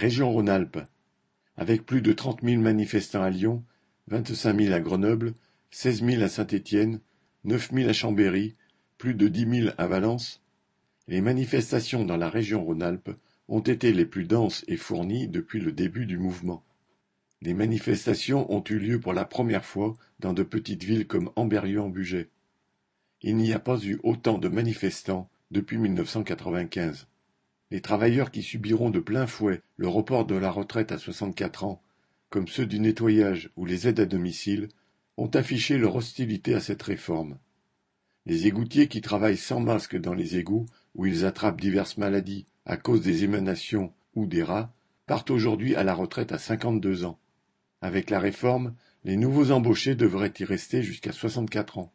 Région Rhône-Alpes. Avec plus de trente mille manifestants à Lyon, vingt-cinq mille à Grenoble, seize mille à Saint-Étienne, neuf mille à Chambéry, plus de dix mille à Valence, les manifestations dans la région Rhône-Alpes ont été les plus denses et fournies depuis le début du mouvement. Les manifestations ont eu lieu pour la première fois dans de petites villes comme Amberieu-en-Bugey. Il n'y a pas eu autant de manifestants depuis 1995. Les travailleurs qui subiront de plein fouet le report de la retraite à 64 ans, comme ceux du nettoyage ou les aides à domicile, ont affiché leur hostilité à cette réforme. Les égoutiers qui travaillent sans masque dans les égouts, où ils attrapent diverses maladies à cause des émanations ou des rats, partent aujourd'hui à la retraite à 52 ans. Avec la réforme, les nouveaux embauchés devraient y rester jusqu'à 64 ans.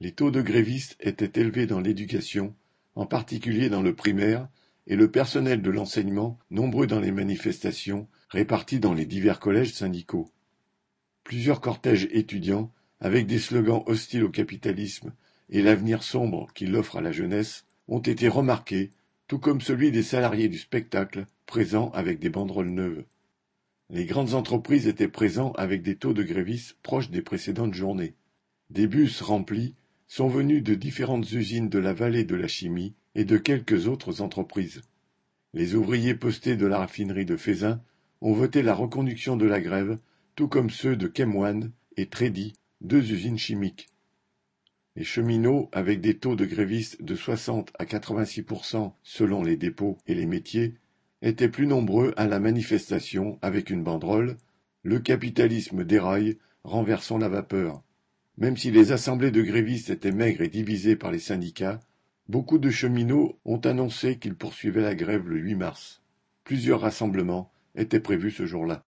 Les taux de grévistes étaient élevés dans l'éducation, en particulier dans le primaire, et le personnel de l'enseignement nombreux dans les manifestations répartis dans les divers collèges syndicaux. Plusieurs cortèges étudiants, avec des slogans hostiles au capitalisme et l'avenir sombre qu'il offre à la jeunesse, ont été remarqués, tout comme celui des salariés du spectacle, présents avec des banderoles neuves. Les grandes entreprises étaient présents avec des taux de grévistes proches des précédentes journées. Des bus remplis sont venus de différentes usines de la vallée de la chimie et de quelques autres entreprises. Les ouvriers postés de la raffinerie de Fézin ont voté la reconduction de la grève tout comme ceux de Kemwan et Trédy, deux usines chimiques. Les cheminots, avec des taux de grévistes de 60 à 86 selon les dépôts et les métiers, étaient plus nombreux à la manifestation avec une banderole Le capitalisme déraille, renversons la vapeur. Même si les assemblées de grévistes étaient maigres et divisées par les syndicats, beaucoup de cheminots ont annoncé qu'ils poursuivaient la grève le 8 mars. Plusieurs rassemblements étaient prévus ce jour-là.